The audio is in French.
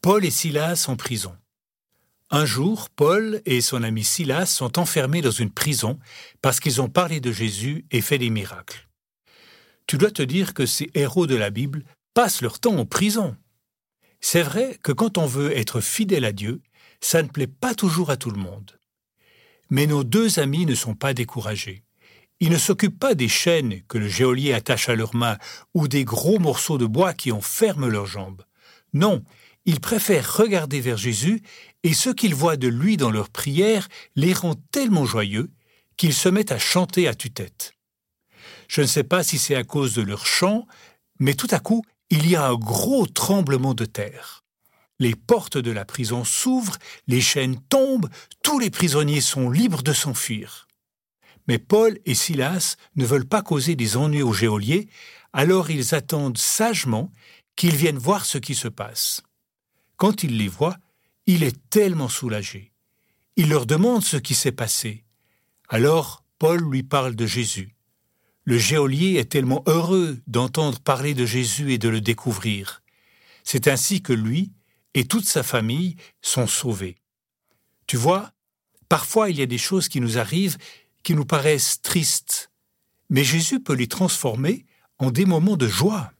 Paul et Silas en prison. Un jour, Paul et son ami Silas sont enfermés dans une prison parce qu'ils ont parlé de Jésus et fait des miracles. Tu dois te dire que ces héros de la Bible passent leur temps en prison. C'est vrai que quand on veut être fidèle à Dieu, ça ne plaît pas toujours à tout le monde. Mais nos deux amis ne sont pas découragés. Ils ne s'occupent pas des chaînes que le géolier attache à leurs mains ou des gros morceaux de bois qui enferment leurs jambes. Non, ils préfèrent regarder vers Jésus et ce qu'ils voient de lui dans leurs prières les rend tellement joyeux qu'ils se mettent à chanter à tue-tête. Je ne sais pas si c'est à cause de leur chant, mais tout à coup, il y a un gros tremblement de terre. Les portes de la prison s'ouvrent, les chaînes tombent, tous les prisonniers sont libres de s'enfuir. Mais Paul et Silas ne veulent pas causer des ennuis aux geôliers, alors ils attendent sagement qu'ils viennent voir ce qui se passe. Quand il les voit, il est tellement soulagé. Il leur demande ce qui s'est passé. Alors Paul lui parle de Jésus. Le géolier est tellement heureux d'entendre parler de Jésus et de le découvrir. C'est ainsi que lui et toute sa famille sont sauvés. Tu vois, parfois il y a des choses qui nous arrivent qui nous paraissent tristes, mais Jésus peut les transformer en des moments de joie.